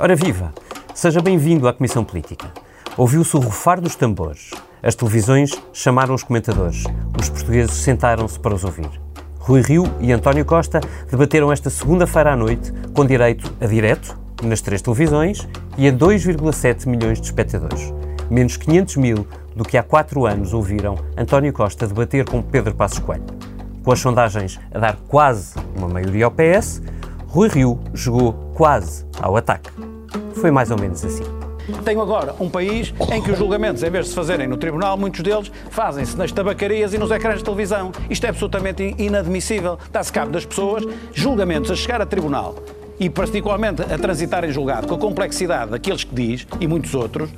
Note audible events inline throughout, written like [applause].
Ora viva! Seja bem-vindo à Comissão Política. Ouviu-se o rufar dos tambores. As televisões chamaram os comentadores. Os portugueses sentaram-se para os ouvir. Rui Rio e António Costa debateram esta segunda-feira à noite, com direito a direto, nas três televisões, e a 2,7 milhões de espectadores. Menos 500 mil do que há quatro anos ouviram António Costa debater com Pedro Passos Coelho. Com as sondagens a dar quase uma maioria ao PS, Rui Rio jogou quase ao ataque. Foi mais ou menos assim. Tenho agora um país em que os julgamentos, em vez de se fazerem no tribunal, muitos deles fazem-se nas tabacarias e nos ecrãs de televisão. Isto é absolutamente inadmissível. Dá-se cabo das pessoas, julgamentos a chegar a tribunal e particularmente a transitar em julgado com a complexidade daqueles que diz e muitos outros,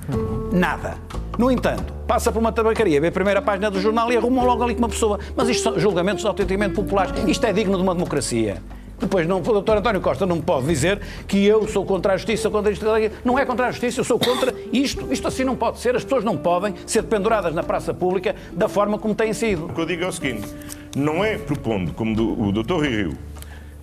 nada. No entanto, passa por uma tabacaria, vê a primeira página do jornal e arrumam logo ali com uma pessoa. Mas isto são julgamentos autenticamente populares. Isto é digno de uma democracia. Depois, não, o doutor António Costa não me pode dizer que eu sou contra a justiça, contra a justiça. Não é contra a justiça, eu sou contra isto. Isto assim não pode ser. As pessoas não podem ser penduradas na praça pública da forma como têm sido. O que eu digo é o seguinte: não é propondo, como do, o doutor Rio,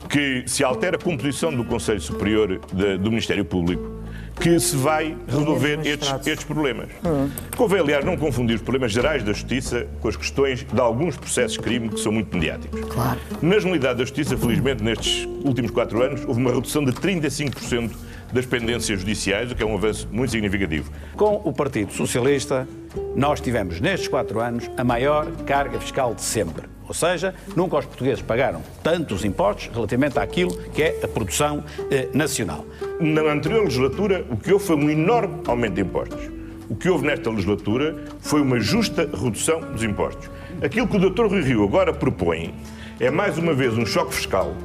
que se altera a composição do Conselho Superior de, do Ministério Público que se vai resolver estes, estes, problemas. Uhum. Convém, aliás, não confundir os problemas gerais da Justiça com as questões de alguns processos de crime que são muito mediáticos. Claro. Na generalidade da Justiça, felizmente, nestes últimos quatro anos, houve uma redução de 35% das pendências judiciais, o que é um avanço muito significativo. Com o Partido Socialista, nós tivemos nestes quatro anos a maior carga fiscal de sempre. Ou seja, nunca os portugueses pagaram tantos impostos relativamente àquilo que é a produção eh, nacional. Na anterior legislatura, o que houve foi um enorme aumento de impostos. O que houve nesta legislatura foi uma justa redução dos impostos. Aquilo que o Dr. Rui Rio agora propõe é mais uma vez um choque fiscal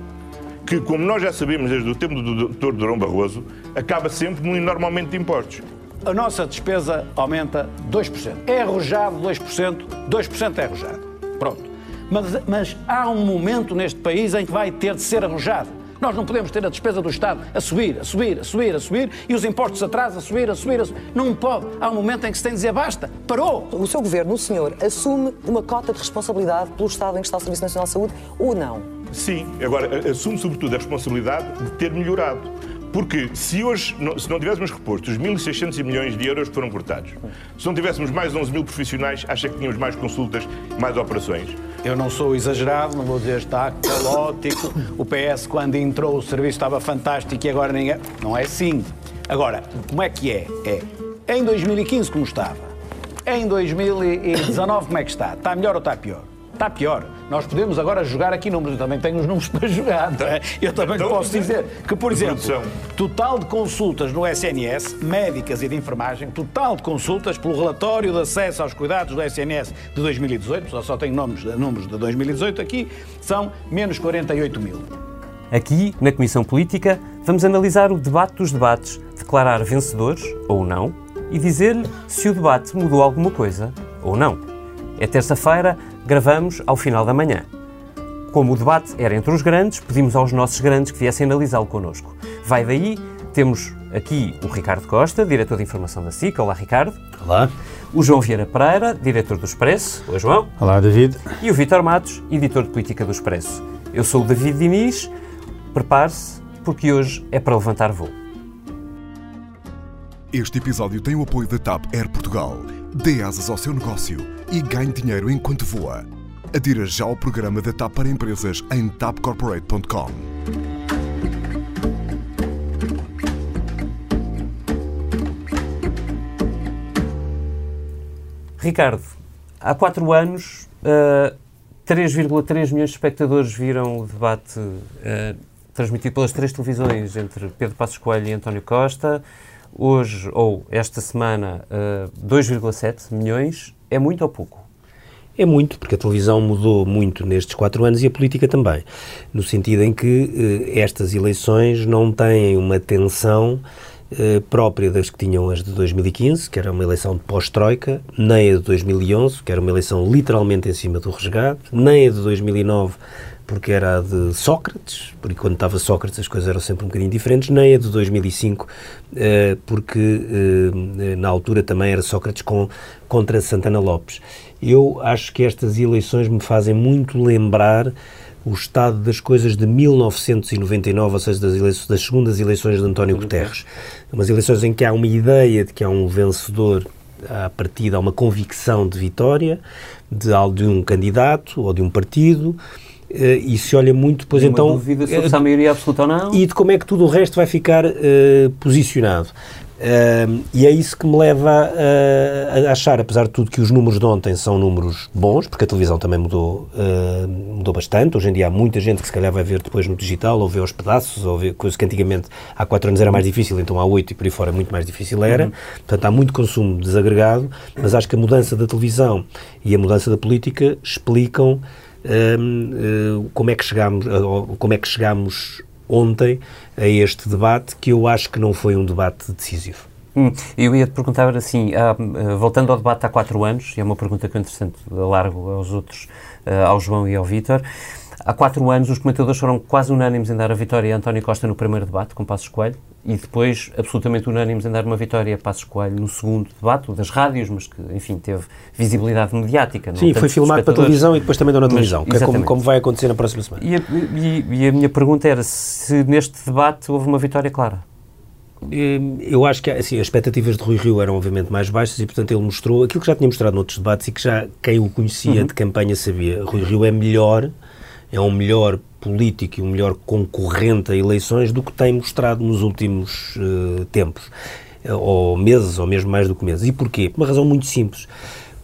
que, como nós já sabemos desde o tempo do Dr. Durão Barroso, acaba sempre num enorme aumento de impostos. A nossa despesa aumenta 2%. É arrojado 2%, 2% é arrojado. Pronto. Mas, mas há um momento neste país em que vai ter de ser arrojado. Nós não podemos ter a despesa do Estado a subir, a subir, a subir, a subir e os impostos atrás a subir, a subir, a subir. Não pode. Há um momento em que se tem de dizer basta, parou. O seu governo, o senhor, assume uma cota de responsabilidade pelo Estado em que está o Serviço Nacional de Saúde ou não? Sim. Agora, assume sobretudo a responsabilidade de ter melhorado. Porque se hoje, se não tivéssemos reposto os 1.600 milhões de euros que foram cortados, se não tivéssemos mais 11 mil profissionais, acha que tínhamos mais consultas, mais operações? Eu não sou exagerado, não vou dizer está caótico. O PS, quando entrou, o serviço estava fantástico e agora ninguém. Não é assim. Agora, como é que é? É em 2015 como estava. Em 2019 como é que está? Está melhor ou está pior? Está pior. Nós podemos agora jogar aqui números. Eu também tenho os números [laughs] para jogar. Não é? Eu também então, posso dizer que, por exemplo, total de consultas no SNS, médicas e de enfermagem, total de consultas pelo relatório de acesso aos cuidados do SNS de 2018, só, só tenho números, números de 2018 aqui, são menos 48 mil. Aqui, na Comissão Política, vamos analisar o debate dos debates, declarar vencedores ou não e dizer-lhe se o debate mudou alguma coisa ou não. É terça-feira, gravamos ao final da manhã. Como o debate era entre os grandes, pedimos aos nossos grandes que viessem analisá-lo connosco. Vai daí, temos aqui o Ricardo Costa, diretor de informação da SIC. Olá, Ricardo. Olá. O João Vieira Pereira, diretor do Expresso. Olá, João. Olá, David. E o Vítor Matos, editor de política do Expresso. Eu sou o David Diniz. Prepare-se, porque hoje é para levantar voo. Este episódio tem o apoio da TAP Air Portugal. Dê asas ao seu negócio e ganhe dinheiro enquanto voa. Adira já ao programa da TAP para empresas em tapcorporate.com. Ricardo, há quatro anos, uh, 3,3 milhões de espectadores viram o debate uh, transmitido pelas três televisões entre Pedro Passos Coelho e António Costa hoje ou esta semana uh, eh, 2,7 milhões, é muito ou pouco? É muito, porque a televisão mudou muito nestes quatro anos e a política também, no sentido em que uh, estas eleições não têm uma tensão uh, própria das que tinham as de 2015, que era uma eleição pós-troika, nem a de 2011, que era uma eleição literalmente em cima do resgate, nem a de 2009, porque era a de Sócrates, porque quando estava Sócrates as coisas eram sempre um bocadinho diferentes, nem a de 2005, eh, porque eh, na altura também era Sócrates com, contra Santana Lopes. Eu acho que estas eleições me fazem muito lembrar o estado das coisas de 1999, ou seja, das, eleições, das segundas eleições de António Guterres. Umas eleições em que há uma ideia de que há um vencedor à partida, há uma convicção de vitória de, de um candidato ou de um partido, e se olha muito depois então dúvida sobre se há maioria absoluta ou não e de como é que tudo o resto vai ficar uh, posicionado e é isso que me leva a, a, achar, apesar de tudo, que os números de ontem são números bons, porque a televisão também mudou, uh, mudou bastante. Hoje em dia há muita gente que se calhar vai ver depois no digital, ou vê aos pedaços, ou vê coisas que antigamente há quatro anos era mais difícil, então há oito e por aí fora muito mais difícil era. Uhum. Portanto, há muito consumo desagregado, mas acho que a mudança da televisão e a mudança da política explicam uh, como é que chegamos, como é que chegamos ontem a este debate, que eu acho que não foi um debate decisivo. Hum, eu ia te perguntar assim, ah, ah, voltando ao debate há quatro anos, e é uma pergunta que eu, interessante, largo aos outros, ah, ao João e ao Vítor. Há quatro anos, os comentadores foram quase unânimes em dar a vitória a António Costa no primeiro debate, com Passos Coelho, e depois absolutamente unânimes em dar uma vitória a Passos Coelho no segundo debate, o das rádios, mas que, enfim, teve visibilidade mediática. Sim, foi filmado para a televisão e depois também deu na televisão, mas, é como, como, vai acontecer na próxima semana. E a, e, e a minha pergunta era se neste debate houve uma vitória clara. Hum, eu acho que assim, as expectativas de Rui Rio eram obviamente mais baixas e, portanto, ele mostrou aquilo que já tinha mostrado noutros debates e que já quem o conhecia uhum. de campanha sabia. Rui Rio é melhor é um melhor político e um melhor concorrente a eleições do que tem mostrado nos últimos uh, tempos, uh, ou meses, ou mesmo mais do que meses. E porquê? Por uma razão muito simples.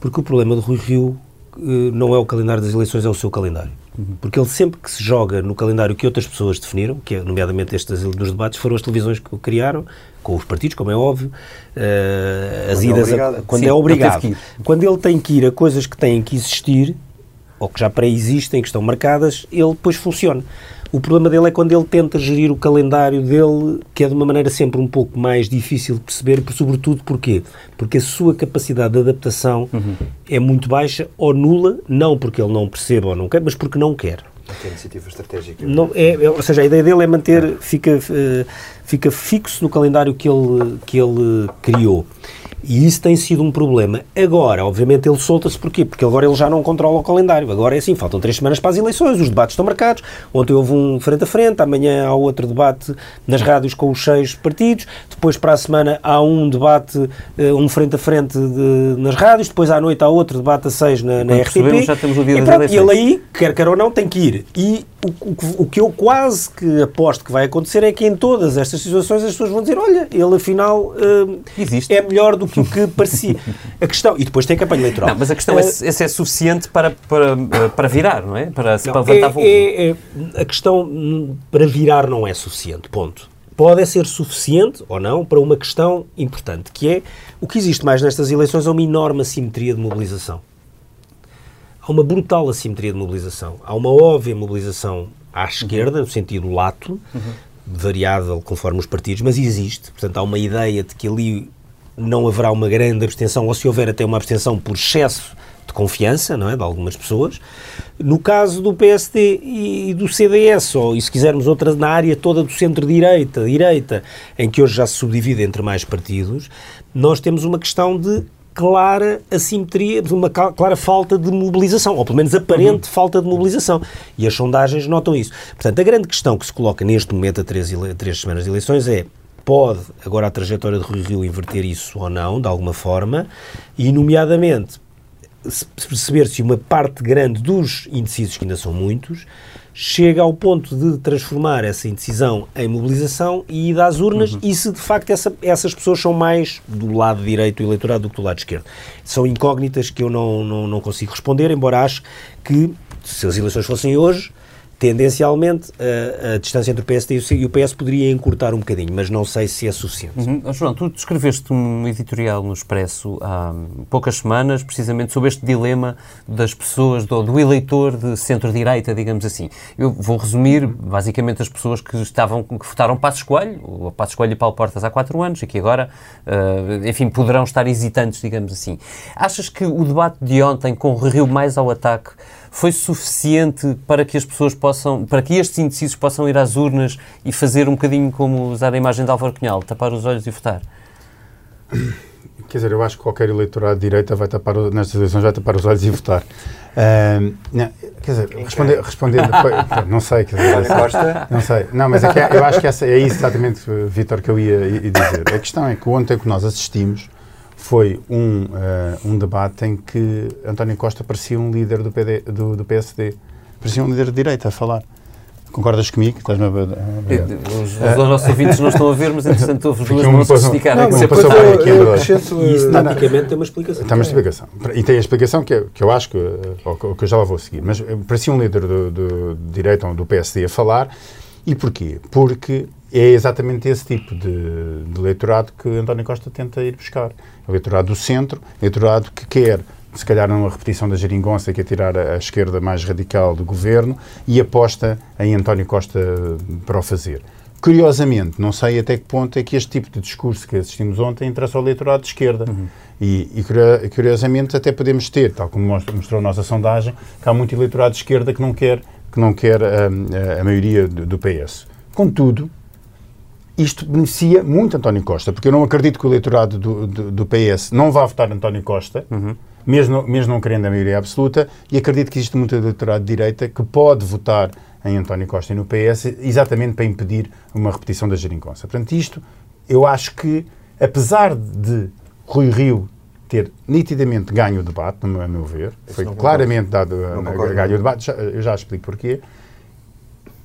Porque o problema de Rui Rio uh, não é o calendário das eleições, é o seu calendário. Uhum. Porque ele sempre que se joga no calendário que outras pessoas definiram, que é, nomeadamente estes dos debates, foram as televisões que o criaram, com os partidos, como é óbvio, as quando é idas é a, quando Sim, é obrigado. Quando ele tem que ir a coisas que têm que existir, ou que já pré-existem, que estão marcadas, ele depois funciona. O problema dele é quando ele tenta gerir o calendário dele, que é de uma maneira sempre um pouco mais difícil de perceber, sobretudo porquê? Porque a sua capacidade de adaptação uhum. é muito baixa ou nula, não porque ele não perceba ou não quer, mas porque não quer. Não iniciativa estratégica. Não, é, é, ou seja, a ideia dele é manter, fica, uh, fica fixo no calendário que ele, que ele criou. E isso tem sido um problema. Agora, obviamente, ele solta-se porquê? Porque agora ele já não controla o calendário. Agora é assim, faltam três semanas para as eleições, os debates estão marcados. Ontem houve um frente a frente, amanhã há outro debate nas rádios com os seis partidos, depois para a semana há um debate, eh, um frente a frente de, nas rádios, depois à noite há outro debate a seis na, na RTP. Já temos o dia e, pronto, e ele aí, quer quer ou não, tem que ir. E o, o, o, que eu quase que aposto que vai acontecer é que em todas estas situações as pessoas vão dizer olha, ele afinal uh, é melhor do que o que parecia. [laughs] A questão, e depois tem a campanha eleitoral. Não, mas a questão uh, é se é suficiente para, para, para virar, não é? Para, não, para levantar é, é, é, A questão para virar não é suficiente, ponto. Pode ser suficiente ou não para uma questão importante, que é o que existe mais nestas eleições é uma enorme assimetria de mobilização há uma brutal assimetria de mobilização. Há uma óbvia mobilização à esquerda, no sentido lato, uhum. variável conforme os partidos, mas existe. Portanto, há uma ideia de que ali não haverá uma grande abstenção, ou se houver até uma abstenção por excesso de confiança, não é, de algumas pessoas. No caso do PSD e do CDS, ou e se quisermos outra na área toda do centro-direita, direita, em que hoje já se subdivide entre mais partidos, nós temos uma questão de clara assimetria, uma clara falta de mobilização, ou pelo menos aparente uhum. falta de mobilização. E as sondagens notam isso. Portanto, a grande questão que se coloca neste momento, a três, três semanas de eleições, é pode agora a trajetória de Rui Rio inverter isso ou não, de alguma forma, e, nomeadamente, perceber se uma parte grande dos indecisos, que ainda são muitos, chega ao ponto de transformar essa indecisão em mobilização e ir às urnas uhum. e se de facto essa, essas pessoas são mais do lado direito do eleitorado do que do lado esquerdo. São incógnitas que eu não, não, não consigo responder, embora acho que se as eleições fossem hoje, tendencialmente a, a, distância entre o PSD e o PS poderia encurtar um bocadinho, mas não sei se é suficiente. Uhum. Oh, João, tu escreveste um editorial no Expresso há poucas semanas, precisamente sobre este dilema das pessoas, do, do eleitor de centro-direita, digamos assim. Eu vou resumir, basicamente, as pessoas que estavam, que votaram Passos Coelho, o Passos Coelho e Paulo Portas há quatro anos, e que agora, uh, enfim, poderão estar hesitantes, digamos assim. Achas que o debate de ontem, com o Rio mais ao ataque, foi suficiente para que as pessoas possam, para que estes indecisos possam ir às urnas e fazer um bocadinho como usar a imagem de Álvaro Cunhal, tapar os olhos e votar? quer dizer, eu acho que qualquer eleitorado de direita vai tapar, nestas eleições vai tapar os olhos e votar. Uh, não, quer dizer, responder, respondendo, [laughs] não sei, quer dizer, não sei, não, mas é que, eu acho que essa, é isso exatamente, Vitor, que eu ia, ia, dizer. A questão é que ontem que nós assistimos foi um, uh, um debate em que António Costa parecia um líder do, PD, do, do PSD, parecia um líder de direita a falar. Concordas comigo? Estás-me a... Os, os nossos [laughs] ouvintes não estão a ver, mas entretanto houve duas mãos a sofisticar. Não, não, passou eu, aqui e isso taticamente tem uma explicação. Tem uma explicação. E tem a explicação que, que eu acho que, que eu já lá vou seguir. Mas parecia um líder do, do, do direito ou do PSD a falar. E porquê? Porque é exatamente esse tipo de, de eleitorado que António Costa tenta ir buscar. O eleitorado do centro, eleitorado que quer se calhar numa repetição da geringonça, que é tirar a, a, esquerda mais radical do governo, e aposta em António Costa para o fazer. Curiosamente, não sei até que ponto é que este tipo de discurso que assistimos ontem interessa ao eleitorado de esquerda. Uhum. E, e, curiosamente até podemos ter, tal como mostrou a nossa sondagem, que há muito eleitorado de esquerda que não quer, que não quer a, hum, a, a maioria do, do PS. Contudo, isto beneficia muito António Costa, porque eu não acredito que o eleitorado do, do, do PS não vá votar António Costa, uhum. mesmo, mesmo não querendo a maioria absoluta, e acredito que existe muito eleitorado de direita que pode votar em António Costa e no PS exatamente para impedir uma repetição da geringonça. Portanto, isto, eu acho que, apesar de Rui Rio ter nitidamente ganho o debate, a meu ver, foi claramente dado a, ganho o debate, já, eu já explico porquê,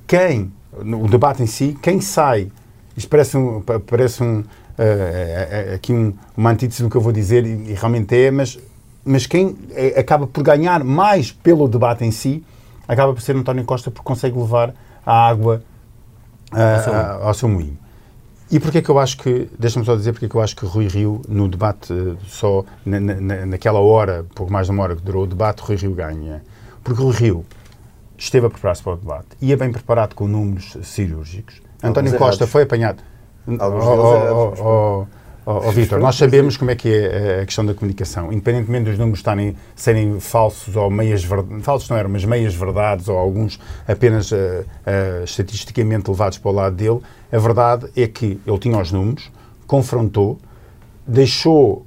quem, o debate em si, quem sai, isto parece um, parece um, uh, aqui um, uma antítese do que eu vou dizer, e, e realmente é, mas mas quem é, acaba por ganhar mais pelo debate em si acaba por ser António Costa porque consegue levar a água uh, ao seu moinho. E porquê que eu acho que, deixa-me só dizer porque que eu acho que Rui Rio, no debate, só na, na, naquela hora, pouco mais de uma hora que durou o debate, Rui Rio ganha. Porque Rui Rio esteve a preparar-se para o debate, ia bem preparado com números cirúrgicos. António Costa foi apanhado. Alguns oh, oh, oh, Oh, oh Vitor, nós sabemos como é que é a questão da comunicação. Independentemente dos números estarem, serem falsos ou meias verdades, falsos não eram, mas meias verdades ou alguns apenas uh, uh, estatisticamente levados para o lado dele, a verdade é que ele tinha os números, confrontou, deixou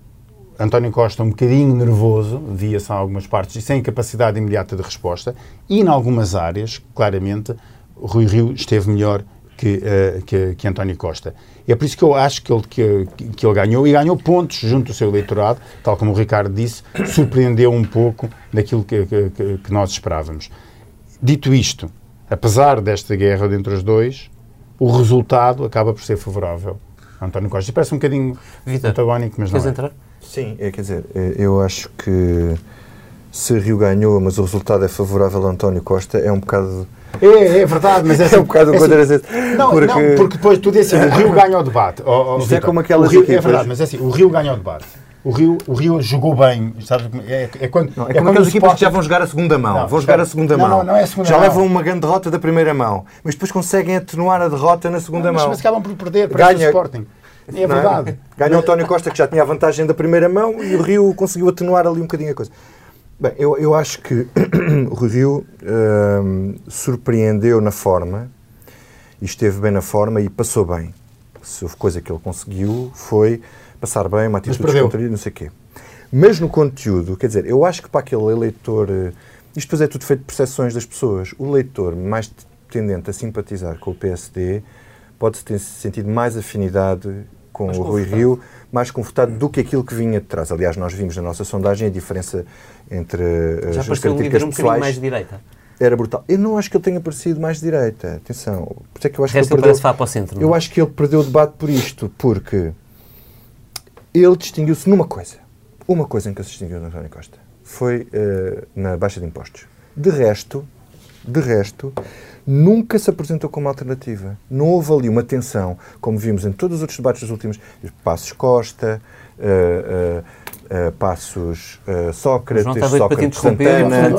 António Costa um bocadinho nervoso, via-se em algumas partes, e sem capacidade imediata de resposta, e em algumas áreas, claramente, Rui Rio esteve melhor que, uh, que, que, António Costa. E é por isso que eu acho que ele, que, que ele ganhou, e ganhou pontos junto ao seu eleitorado, tal como o Ricardo disse, surpreendeu um pouco daquilo que, que, que nós esperávamos. Dito isto, apesar desta guerra entre os dois, o resultado acaba por ser favorável a António Costa. Parece um bocadinho Vitor, antagónico, mas não é. entrar? Sim, é, quer dizer, é, eu acho que se Rio ganhou, mas o resultado é favorável a António Costa, é um bocado é, é verdade, mas [laughs] é, é um bocado é assim, não, porque... não, porque depois tu dizes assim, o Rio ganha o debate. Oh, oh, Isto é como aquelas Rio, É verdade, mas é assim, o Rio ganha o debate. O Rio, o Rio jogou bem, sabes? É, é quando, não, é, é como aquelas equipas que já vão jogar a segunda mão. Não, vão jogar a segunda não, mão. Não, não é a segunda já mão. levam uma grande derrota da primeira mão, mas depois conseguem atenuar a derrota na segunda mas, mão. Mas acabam por perder para Ganha, o Sporting. É verdade. É? Ganha o António Costa, que já tinha a vantagem da primeira mão, e o Rio conseguiu atenuar ali um bocadinho a coisa. Bem, eu, eu acho que [clears throat] o Rio hum, surpreendeu na forma, e esteve bem na forma e passou bem. Se houve coisa que ele conseguiu foi passar bem, uma atitude descontraída, não sei o quê. Mas no conteúdo, quer dizer, eu acho que para aquele eleitor, eh, isto depois é tudo feito de percepções das pessoas, o leitor mais tendente a simpatizar com o PSD pode ter sentido mais afinidade com mais o Rui Rio, mais confortado do que aquilo que vinha de trás. Aliás, nós vimos na nossa sondagem a diferença entre uh, Já as características um pessoais. mais de direita. Era brutal. Eu não acho que ele tenha parecido mais de direita. Atenção. Por isso é que eu acho que ele perdeu, para o centro. Eu é? acho que ele perdeu o debate por isto, porque ele distinguiu-se numa coisa. Uma coisa em que se distinguiu no António Costa foi uh, na baixa de impostos. De resto, de resto, nunca se apresentou como alternativa. Não houve ali uma tensão, como vimos em todos os outros debates dos últimos, Passos Costa, uh, uh, uh, Passos uh, Sócrates, Sócrates Santana.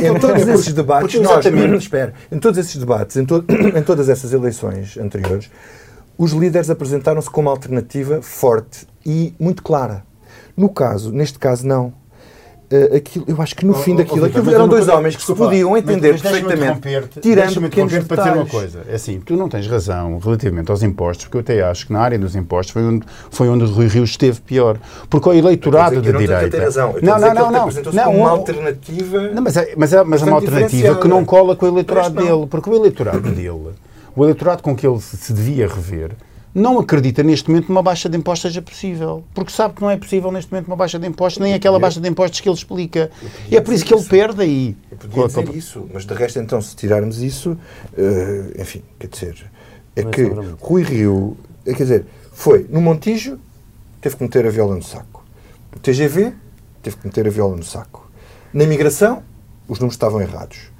em todos esses debates, nós, espera, em todos esses debates, em, to [coughs] em todas essas eleições anteriores, os líderes apresentaram-se como alternativa forte e muito clara. No caso, neste caso, não. Uh, aquilo, eu acho que no Oh, fim daquilo, oh, aquilo eram mas dois coisa- homens que se podiam mas- entender mas deixa-me perfeitamente, tirando pequenos interromper para dizer uma detalhes. coisa. É assim, tu não tens razão relativamente aos impostos, porque eu até acho que na área dos impostos foi onde, foi onde o Rui Rio esteve pior. Porque o eleitorado a ter direita... razão. Não, não, não. não. Não, uma um- alternativa. Não, mas é, mas é, mas é uma alternativa que não cola com o eleitorado Mas dele, porque o eleitorado dele, o eleitorado com que ele se devia rever, não acredita neste momento que uma baixa de impostos seja possível, porque sabe que não é possível neste momento uma baixa de impostos, nem aquela baixa de impostos que ele explica. E é por isso que ele perde aí. Eu podia dizer isso, mas de resto, então, se tirarmos isso, eh, enfim, quer dizer, é que Rui Rio, eh, quer dizer, foi no Montijo, teve que meter a viola no saco. No TGV, teve que meter a viola no saco. Na imigração, os números estavam errados.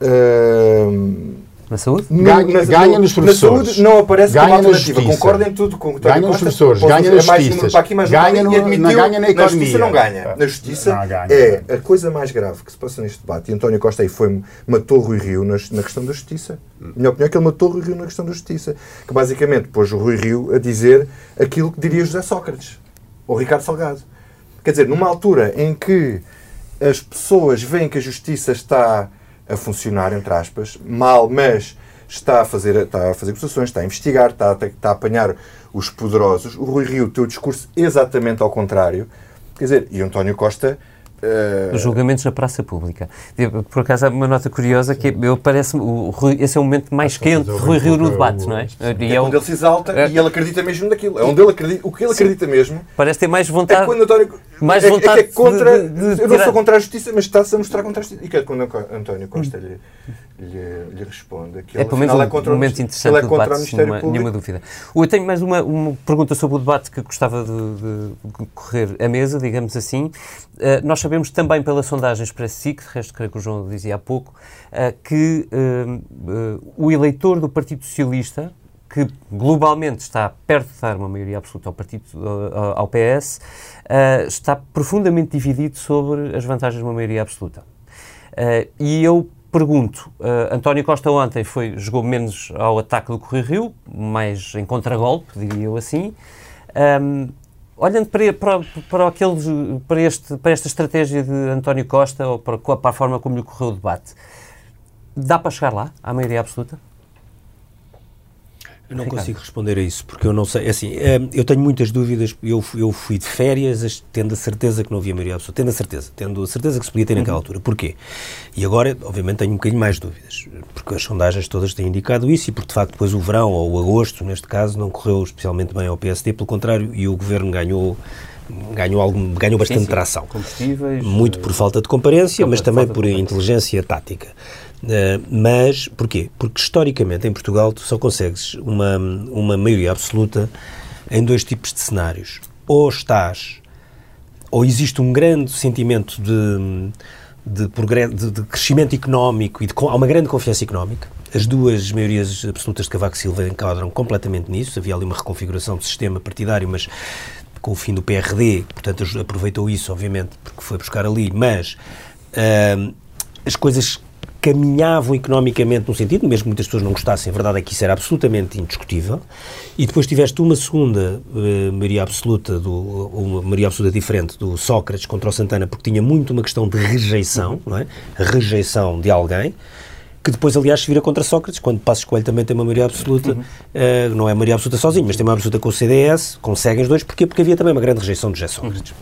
Ahm, Na saúde? no- Ganha- na- ganha no- nos Na professores. saúde não aparece Ganha como na alternativa. justiça. Concorda em tudo com o que Ganha António nos Costa, professores, ganha fazer nas justiças, para aqui, mais ganha no- admitiu, na- ganha na justiça economia. não ganha. Na justiça Não ganha. é a coisa mais grave que se passa neste debate. E António Costa aí foi, matou Rui Rio na, na questão da justiça. Minha opinião é que ele matou Rui Rio na questão da justiça. Que basicamente pôs o Rui Rio a dizer aquilo que diria José Sócrates ou Ricardo Salgado. Quer dizer, numa altura em que as pessoas veem que a justiça está a funcionar, entre aspas, mal, mas está a fazer, está a fazer acusações, está a investigar, está, a- está a apanhar os poderosos. O Rui Rio tem o discurso exatamente ao contrário. Quer dizer, e o António Costa. eh, Os julgamentos na praça pública. Por acaso, há uma nota curiosa que eu parece o Rui, esse é o momento mais quente de o Rui Rio no é o- debate, não é? E é é o- onde ele se exalta é- e ele acredita mesmo naquilo. É onde ele acredita. O que ele acredita mesmo Parece ter mais é vontade. quando António. Mais é, vontade é é contra. de- de eu não sou contra a justiça, mas está-se a mostrar contra a justiça. E que é quando António Costa lhe, lhe, lhe responde que É pelo menos um contra o momento interessante ele é do o debate, nenhuma, nenhuma dúvida. Eu tenho mais uma, uma pergunta sobre o debate que gostava de, de correr a mesa, digamos assim. Eh, nós sabemos também pela sondagem Express SIC, de resto creio que o João dizia há pouco, eh, que eh, o eleitor do Partido Socialista, que globalmente está perto de dar uma maioria absoluta ao, partido, eh, ao PS, eh, está profundamente dividido sobre as vantagens de uma maioria absoluta. Uh, e eu pergunto, uh, António Costa ontem foi, jogou menos ao ataque do Correio Rio, mais em contragolpe, diria eu assim. Um, olhando para, para, para, aqueles, para, este, para esta estratégia de António Costa, ou para, para a forma como lhe correu o debate, dá para chegar lá, à maioria absoluta? Eu não consigo responder a isso, porque eu não sei. Assim, eh, eu tenho muitas dúvidas. Eu, fui- eu fui de férias as- tendo a certeza que não havia maioria absoluta. Tendo a certeza. Tendo a certeza que se podia ter naquela altura. Porquê? E agora, obviamente, tenho um bocadinho mais dúvidas. Porque as sondagens todas têm indicado isso e porque, de facto, depois o verão, ou o agosto, neste caso, não correu especialmente bem ao PSD. Pelo contrário, e o governo ganhou. Ganhou, algum, ganhou bastante Sim, sim. tração. Muito por falta de comparência, mas também por inteligência tática. Uh, mas, porquê? Porque historicamente em Portugal tu só consegues uma, uma maioria absoluta em dois tipos de cenários. Ou estás, ou existe um grande sentimento de, de, de- de crescimento económico e de, há uma grande confiança económica. As duas maiorias absolutas de Cavaco Silva enquadram completamente nisso. Havia ali uma reconfiguração do sistema partidário, mas com o fim do PRD, portanto aproveitou isso, obviamente, porque foi buscar ali, mas ah, as coisas caminhavam economicamente num sentido, mesmo que muitas pessoas não gostassem, a verdade é que isso era absolutamente indiscutível. E depois tiveste uma segunda eh, maioria absoluta, do, uma maioria absoluta diferente do Sócrates contra o Santana, porque tinha muito uma questão de rejeição, não é? Rejeição de alguém. Que depois, aliás, se vira contra Sócrates, quando Passos Coelho também tem uma maioria absoluta, eh, não é maioria absoluta sozinho, mas tem uma absoluta com o CDS, conseguem os dois, porquê? Porque havia também uma grande rejeição de José Sócrates.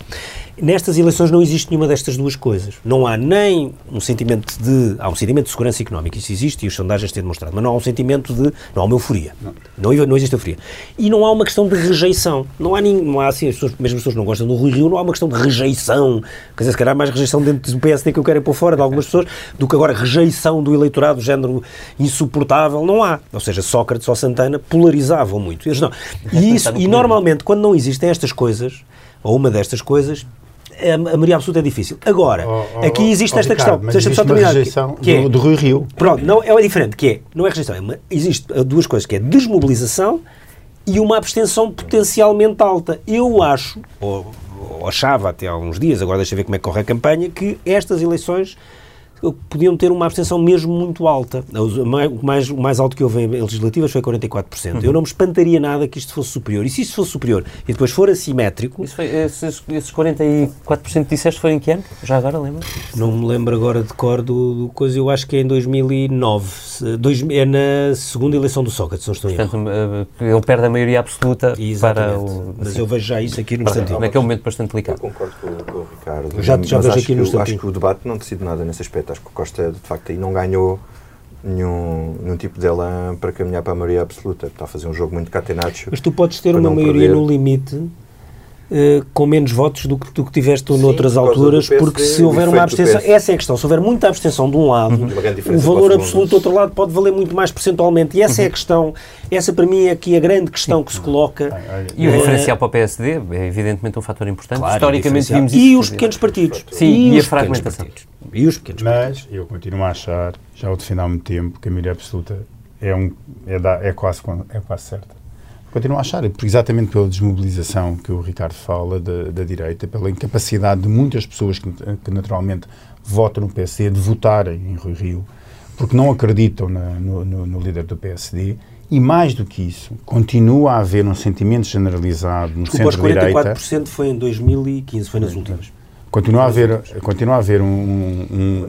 Nestas eleições não existe nenhuma destas duas coisas. Não há nem um sentimento de. Há um sentimento de segurança económica, isso existe e as sondagens têm demonstrado, mas não há um sentimento de. Não há uma euforia. Não, não existe euforia. E não há uma questão de rejeição. Não há, nem, não há assim, as pessoas, mesmo as pessoas não gostam do Rui Rio, não há uma questão de rejeição. Quer dizer, se calhar há mais rejeição dentro do PSD que eu quero ir pôr fora de algumas pessoas, do que agora rejeição do eleitorado, do género insuportável. Não há. Ou seja, Sócrates ou Santana polarizavam muito. Eles não. E, isso, e normalmente, quando não existem estas coisas, ou uma destas coisas, a, a maioria absoluta é difícil. Agora, Oh, oh, aqui existe oh, esta Ricardo, questão. mas existe só uma terminar. rejeição que é- do, do Rui Rio. Pronto, não, é diferente, que é, não é rejeição, é uma, existe duas coisas, que é desmobilização e uma abstenção potencialmente alta. Eu acho, ou, ou achava até há uns dias, agora deixa ver como é que corre a campanha, que estas eleições podiam ter uma abstenção mesmo muito alta. O mais, o mais alto que houve em legislativas foi 44%. Uhum. Eu não me espantaria nada que isto fosse superior. E se isto fosse superior e depois for assimétrico... Foi, esses, esses 44% disseste foi em que ano? Já agora lembra? Não me lembro agora de cor do, do coisa, eu acho que é em 2009. Dois, é na segunda eleição do Sócrates, não estou em Portanto, eh, ele perde a maioria absoluta Exatamente. para o... Mas eu vejo já isso aqui no instantinho. Naquele momento bastante delicado. Eu concordo com, com o Ricardo. Eu já, já vejo aqui no instantinho. Acho que o debate não decide nada nesse aspecto. Acho que o Costa, de facto, aí não ganhou nenhum, nenhum tipo de elan para caminhar para a maioria absoluta. Está a fazer um jogo muito catenaccio. Mas tu podes ter uma maioria perder. no limite Uh, com menos votos do que, do que tiveste Sim, noutras alturas, porque se houver uma abstenção, essa é a questão, se houver muita abstenção de um lado, uhum. o valor absoluto do outro lado pode valer muito mais percentualmente, e essa uhum. é a uhum. questão, essa para mim é aqui a grande questão que se coloca. E o uh, diferencial para o PSD é evidentemente um fator importante, claro, historicamente vimos E os pequenos partidos. Sim, e, e a fragmentação. E os pequenos Mas partidos. eu continuo a achar, já o defendo há muito tempo, que a maioria absoluta é, um, é, da, é, quase, é quase certa. Continuo a achar, exatamente pela desmobilização que o Ricardo fala da, da direita, pela incapacidade de muitas pessoas que, que, naturalmente votam no PSD de votarem em Rui Rio, porque não acreditam na, no, no, no, líder do PSD. E mais do que isso, continua a haver um sentimento generalizado no centro-direita. Os 44% foi em 2015, foi nas últimas. Continua a haver, continua a haver um, um,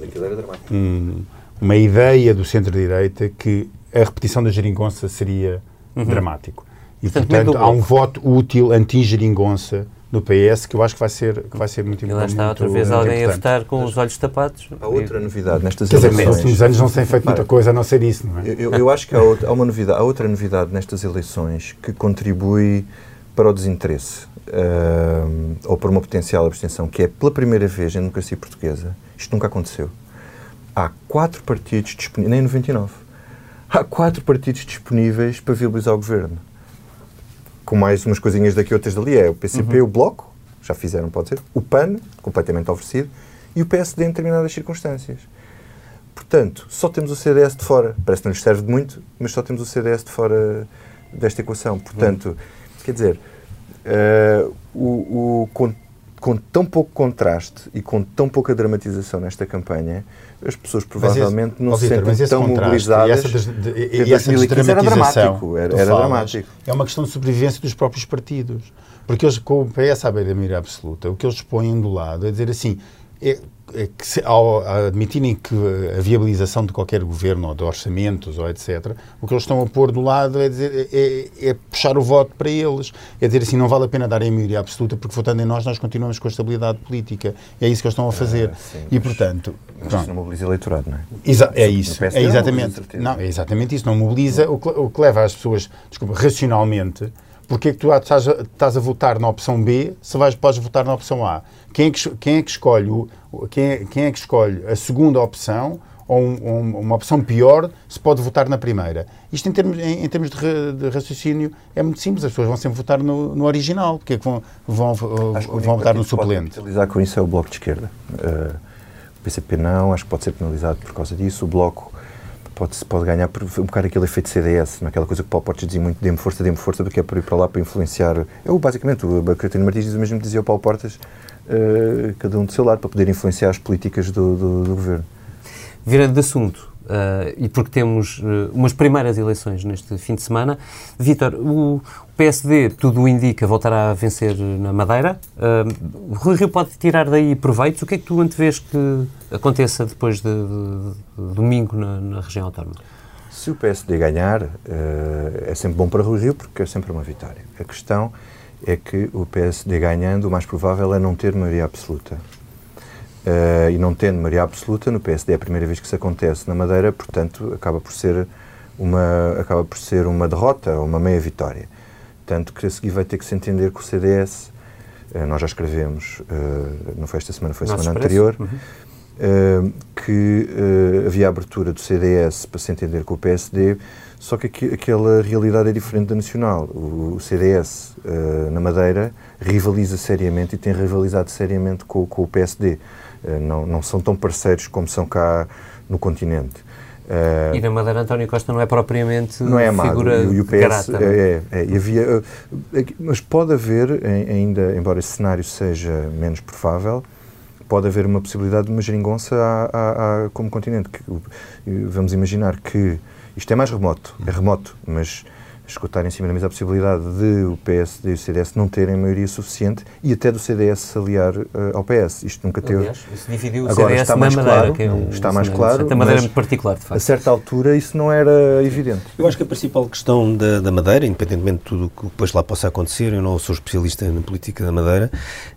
um, uma ideia do centro-direita que a repetição da geringonça seria uhum. dramático. E, portanto, portanto há um voto útil anti-geringonça no PS que eu acho que vai ser, que vai ser muito importante. E lá está outra vez alguém a votar com os olhos tapados. Há outra novidade nestas Quer eleições. nos últimos anos não se tem feito muita coisa a não ser isso, não é? Eu, eu acho que há, outra, há, uma novidade, há outra novidade nestas eleições que contribui para o desinteresse uh, ou para uma potencial abstenção, que é pela primeira vez na democracia portuguesa, isto nunca aconteceu. Há quatro partidos disponíveis, nem 99, há quatro partidos disponíveis para viabilizar o governo com mais umas coisinhas daqui outras dali, é o PCP, uhum. o Bloco, já fizeram, pode ser, o PAN, completamente oferecido, e o PSD em determinadas circunstâncias. Portanto, só temos o CDS de fora. Parece que não lhes serve de muito, mas só temos o CDS de fora desta equação. Portanto, uhum. quer dizer, uh, o, o, com, tão pouco contraste e com tão pouca dramatização nesta campanha, as pessoas provavelmente esse, não se sentem tão mobilizadas. E essa, de, e essa era dramático. Era, era dramático. É uma questão de sobrevivência dos próprios partidos. Porque eles, com o PS à beira-mira absoluta, o que eles põem do lado é dizer assim, é que se, ao admitirem que a viabilização de qualquer governo, ou de orçamentos, ou etc., o que eles estão a pôr do lado é, dizer, é, é puxar o voto para eles. É dizer assim, não vale a pena dar a maioria absoluta, porque votando em nós, nós continuamos com a estabilidade política. É isso que eles estão a fazer. Ah, sim, e, portanto... Mas isso não mobiliza eleitorado, não é? Exa é isso. É exatamente, não, é exatamente isso. Não mobiliza. O que, o que leva as pessoas, desculpa, racionalmente porque é que tu estás a, estás a votar na opção B se vais, podes votar na opção A? Quem é que, quem é que escolhe, o, quem, é, quem é que escolhe a segunda opção ou um, um, uma opção pior se pode votar na primeira? Isto em termos, em, em termos de, de, raciocínio é muito simples, as pessoas vão sempre votar no, no original, porque é que vão, vão, vão votar no suplente? Penalizar com isso é o Bloco de Esquerda. Uh, o PCP não, acho que pode ser penalizado por causa disso. O Bloco pode, pode ganhar por um bocado aquele efeito CDS, naquela coisa que Portes dizia muito, dê-me força, dê-me força, porque é para ir para lá para influenciar. Eu, basicamente, o Catarina Martins diz o mesmo que dizia o Paulo Portas, uh, cada um do seu lado, para poder influenciar as políticas do, do, do governo. Virando de assunto, Uh, e porque temos uh, umas primeiras eleições neste fim de semana. Vítor, o PSD, tudo indica, voltará a vencer na Madeira. Uh, o Rui Rio pode tirar daí proveitos. O que é que tu antevês que aconteça depois de, de, de domingo na, na, região autónoma? Se o PSD ganhar, é sempre bom para Rui Rio, porque é sempre uma vitória. A questão é que o PSD ganhando, o mais provável é não ter maioria absoluta. Uh, e não tendo maioria absoluta, no PSD é a primeira vez que isso acontece na Madeira, portanto, acaba por ser uma, acaba por ser uma derrota, uma meia vitória. Tanto que a seguir vai ter que se entender que o CDS, uh, eh, nós já escrevemos, uh, não foi esta semana, foi a semana anterior, uhum. que havia abertura do CDS para se entender com o PSD, só que aquela realidade é diferente da nacional. O, o CDS na Madeira rivaliza seriamente e tem rivalizado seriamente com, com o PSD. Eh, não, não são tão parceiros como são cá no continente. Uh, e na Madeira António Costa não é propriamente não é amado. figura e, o PS é? é, é, e havia, uh, mas pode haver ainda, embora esse cenário seja menos provável, pode haver uma possibilidade de uma geringonça à, como continente. Que, vamos imaginar que isto é mais remoto, é remoto, mas escutar em cima da mesa a possibilidade de o PSD e o CDS não terem maioria suficiente e até do CDS se aliar uh, ao PS. Isto nunca teve. Aliás, isso dividiu o Agora CDS está na mais Madeira. claro, que é um, está mais claro, A Madeira é muito particular, de A facto. certa altura isso não era evidente. Eu acho que a principal questão da, da Madeira, independentemente de tudo o que depois lá possa acontecer, eu não sou especialista na política da Madeira,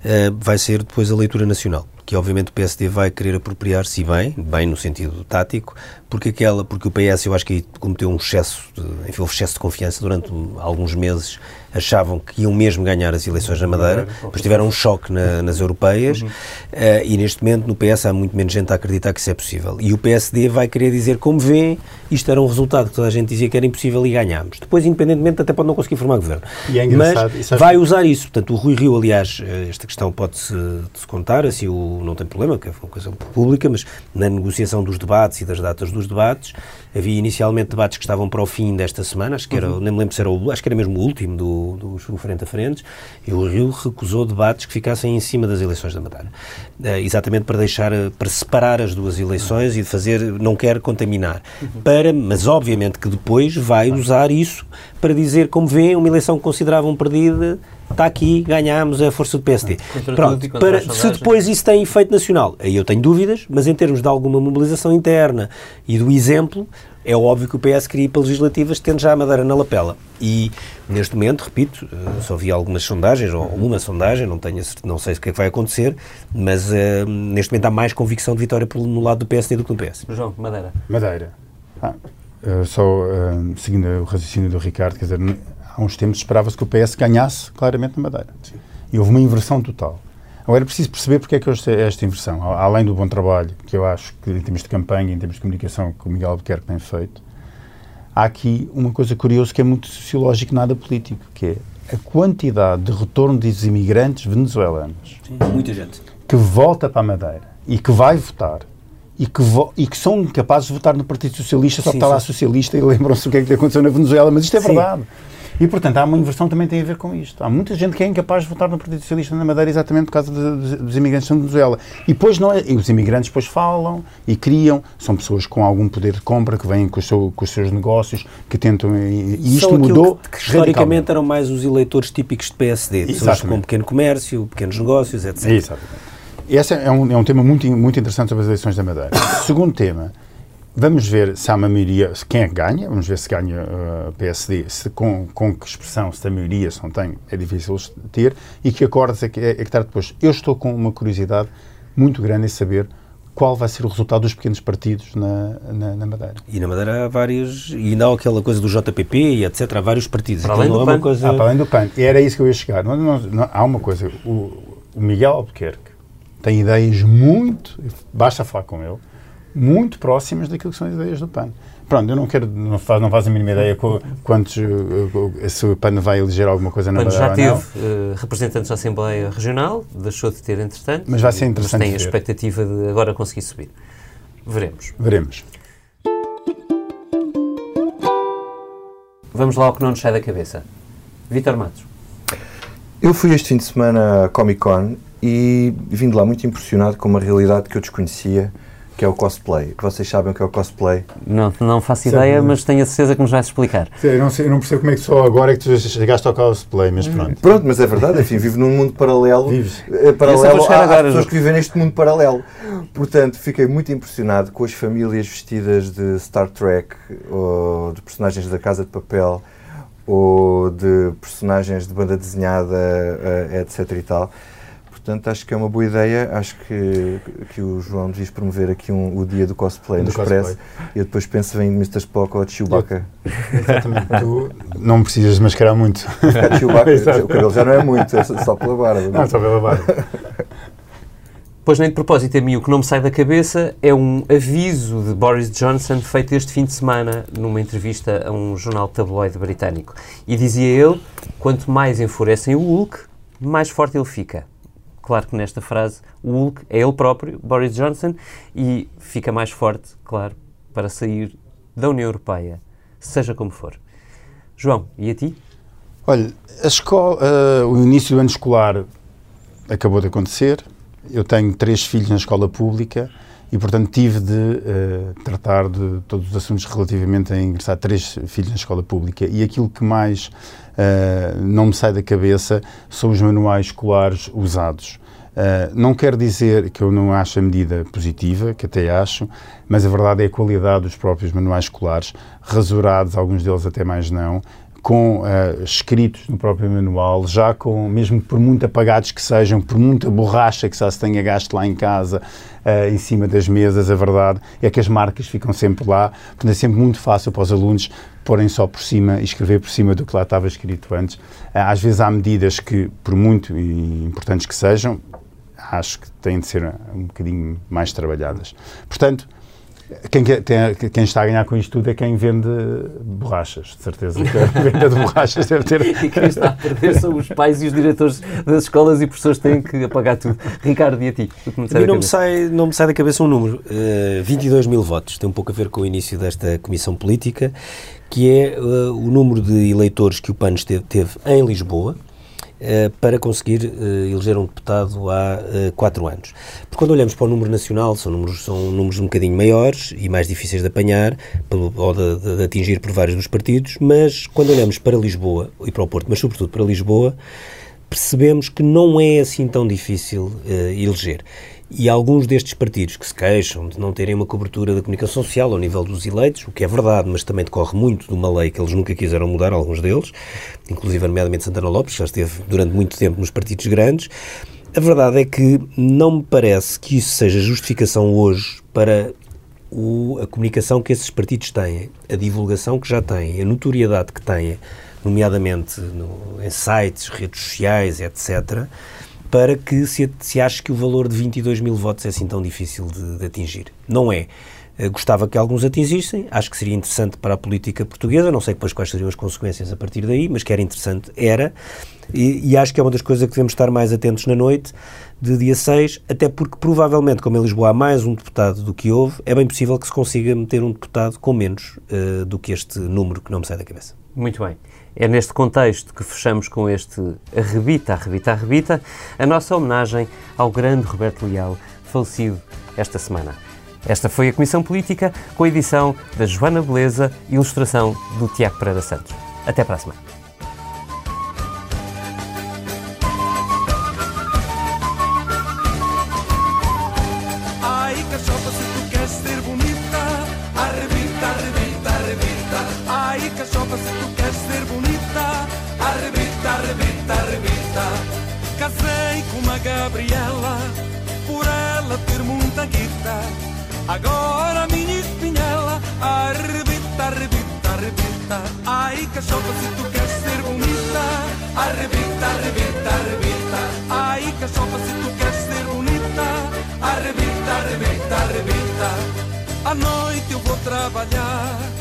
eh, vai ser depois a leitura nacional. Que obviamente o PSD vai querer apropriar-se bem, bem no sentido tático, porque aquela, porque o PS eu acho que cometeu um excesso, de, enfim, houve excesso de confiança durante um- alguns meses, achavam que iam mesmo ganhar as eleições na Madeira, depois tiveram um choque na- nas europeias eh, e neste momento no PS há muito menos gente a acreditar que isso é possível. E o PSD vai querer dizer, como vê, isto era um resultado que toda a gente dizia que era impossível e ganhámos. Depois, independentemente, até pode não conseguir formar governo. E é Mas vai que- usar isso. Portanto, o Rui Rio, aliás, eh, esta questão pode-se se contar, assim, o, não tem problema, que é uma coisa pública, mas na negociação dos debates e das datas dos debates, havia inicialmente debates que estavam para o fim desta semana, acho que era, nem me lembro se era o, acho que era mesmo o último do, do Frente a Frentes, e o Rio recusou debates que ficassem em cima das eleições da Madeira. Eh, exatamente para deixar, eh, para separar as duas eleições e de fazer, não quer contaminar. Para, mas obviamente que depois vai usar isso para dizer, como vêem, uma eleição que consideravam perdida, está aqui, ganhámos, é a força do PSD. Tudo Pronto, para, se depois isso tem efeito nacional, aí eu tenho dúvidas, mas em termos de alguma mobilização interna e do exemplo, é óbvio que o PS queria ir para legislativas tendo já a Madeira na lapela. E, neste momento, repito, eh, só vi algumas sondagens, ou uma sondagem, não, tenho, não sei o que é que vai acontecer, mas eh, neste momento há mais convicção de vitória pelo- no lado do PSD do que no PS. João, Madeira. Madeira. Ah, eh, só eh, seguindo o raciocínio do Ricardo, quer dizer, há uns tempos esperava-se que o PS ganhasse claramente na Madeira. E houve uma inversão total. Agora é preciso perceber porque é que esta- esta inversão. Além do bom trabalho que eu acho que, em termos de campanha, em termos de comunicação, que o Miguel Albuquerque tem feito, há aqui uma coisa curiosa que é muito sociológica e nada político, que é a quantidade de retorno dos imigrantes venezuelanos Muita gente. que volta para a Madeira e que vai votar e que, e que são capazes de votar no Partido Socialista só Sim, porque está lá sim. socialista e lembram-se o que é que aconteceu na Venezuela, mas isto é Sim. verdade. E, portanto, há uma inversão que também tem a ver com isto. Há muita gente que é incapaz de votar no Partido Socialista na Madeira exatamente por causa de- dos imigrantes da Venezuela. E depois não é, e os imigrantes depois falam e criam, são pessoas com algum poder de compra, que vêm com, seu- com os seus negócios, que tentam... E, e isto mudou que, que historicamente eram mais os eleitores típicos de PSD, pessoas com pequeno comércio, pequenos negócios, etc. Exatamente. Esse é um, é um tema muito, muito interessante sobre as eleições da Madeira. [coughs] Segundo tema, vamos ver se há uma maioria, se quem é que ganha, vamos ver se ganha uh, PSD, se, com, com que expressão, se tem maioria, se não tem, é difícil ter, e que acordos é que, é, é que está depois. Eu estou com uma curiosidade muito grande em saber qual vai ser o resultado dos pequenos partidos na, na, na Madeira. E na Madeira há vários, e ainda há aquela coisa do JPP e etc, há vários partidos. Para além não do é uma PAN. coisa... Ah, para além do PAN. E era isso que eu ia chegar. Não, não, não, há uma coisa. O, o Miguel Albuquerque tem ideias muito, basta falar com ele, muito próximas daquilo que são as ideias do PAN. Pronto, eu não quero, não faz, não faz a mínima ideia co- quantos, eh, se o PAN vai eleger alguma coisa na já Madeira ou teve eh, representantes da Assembleia Regional, deixou de ter entretanto. Mas vai ser interessante Mas tem a expectativa de agora conseguir subir. Veremos. Veremos. Vamos lá ao que não nos sai da cabeça. Vítor Matos. Eu fui este fim de semana à Comic Con e vim de lá muito impressionado com uma realidade que eu desconhecia, que é o cosplay. Vocês sabem o que é o cosplay? Não, não faço Sabe- ideia, mas tenho a certeza que nos vais explicar. Eu não, sei, eu não percebo como é que só agora é que tu chegaste ao cosplay, mas pronto. Pronto, mas é verdade, enfim, vivo num mundo paralelo. Vives. eh, paralelo agora, às pessoas que vivem neste mundo paralelo. Portanto, fiquei muito impressionado com as famílias vestidas de Star Trek, ou de personagens da Casa de Papel, ou de personagens de banda desenhada, eh, etc e tal. Portanto, acho que é uma boa ideia. Acho que, que o João devia promover aqui um- o dia do cosplay Do no Expresso. cosplay. E eu depois penso em Mr. Spock ou de Chewbacca. Exatamente. Tu não precisas mascarar muito. [laughs] Chewbacca, o cabelo já não é muito, é só pela barba. Não, só pela barba. Pois nem de propósito, a mim o que não me sai da cabeça é um aviso de Boris Johnson feito este fim de semana numa entrevista a um jornal tabloide britânico. E dizia ele: quanto mais enfurecem o Hulk, mais forte ele fica. Claro que nesta frase o Hulk é ele próprio, Boris Johnson, e fica mais forte, claro, para sair da União Europeia, seja como for. João, e a ti? Olha, a escola, eh, o início do ano escolar acabou de acontecer. eu tenho três filhos na escola pública e, portanto, tive de uh, tratar de todos os assuntos relativamente a ingressar três filhos na escola pública. E aquilo que mais uh, não me sai da cabeça são os manuais escolares usados. Uh, não quer dizer que eu não acho a medida positiva, que até acho, mas a verdade é a qualidade dos próprios manuais escolares, rasurados, alguns deles até mais não, com uh, escritos no próprio manual, já com, mesmo por muito apagados que sejam, por muita borracha que só se tenha gasto lá em casa, uh, em cima das mesas, a verdade é que as marcas ficam sempre lá, portanto é sempre muito fácil para os alunos porem só por cima e escrever por cima do que lá estava escrito antes. Uh, às vezes há medidas que, por muito importantes que sejam, acho que têm de ser um bocadinho mais trabalhadas. Portanto, quem, tem, quem, está a ganhar com isto tudo é quem vende borrachas, de certeza. Que a [laughs] venda de borrachas deve ter. E quem está a perder são os pais e os diretores das escolas e professores têm que apagar tudo. Ricardo, e a ti? Não, me sai, não me sai da cabeça um número. Uh, eh, 22 mil votos. Tem um pouco a ver com o início desta comissão política, que é uh, o número de eleitores que o PAN teve, teve em Lisboa para conseguir uh, eleger um deputado há uh, quatro anos. Porque quando olhamos para o número nacional, são números, são números um bocadinho maiores e mais difíceis de apanhar pelo, ou de, de, de, atingir por vários dos partidos, mas quando olhamos para Lisboa e para o Porto, mas sobretudo para Lisboa, percebemos que não é assim tão difícil eleger. E alguns destes partidos que se queixam de não terem uma cobertura da comunicação social ao nível dos eleitos, o que é verdade, mas também decorre muito de uma lei que eles nunca quiseram mudar, alguns deles, inclusive nomeadamente Santana Lopes, que já esteve durante muito tempo nos partidos grandes. A verdade é que não me parece que isso seja justificação hoje para o, a comunicação que esses partidos têm, a divulgação que já têm, a notoriedade que têm, nomeadamente no, em sites, redes sociais, etc., para que se, se ache que o valor de 22 mil votos é assim tão difícil de, de atingir. Não é. Eh, gostava que alguns atingissem, acho que seria interessante para a política portuguesa, não sei depois quais seriam as consequências a partir daí, mas que era interessante, era, e, e acho que é uma das coisas que devemos estar mais atentos na noite de dia 6, até porque provavelmente, como em Lisboa há mais um deputado do que houve, é bem possível que se consiga meter um deputado com menos uh, do que este número que não me sai da cabeça. Muito bem. É neste contexto que fechamos com este Arrebita, Arrebita, Arrebita, a nossa homenagem ao grande Roberto Leal, falecido esta semana. Esta foi a Comissão Política, com a edição da Joana Beleza e ilustração do Tiago Pereira Santos. Até para a semana. Eu vou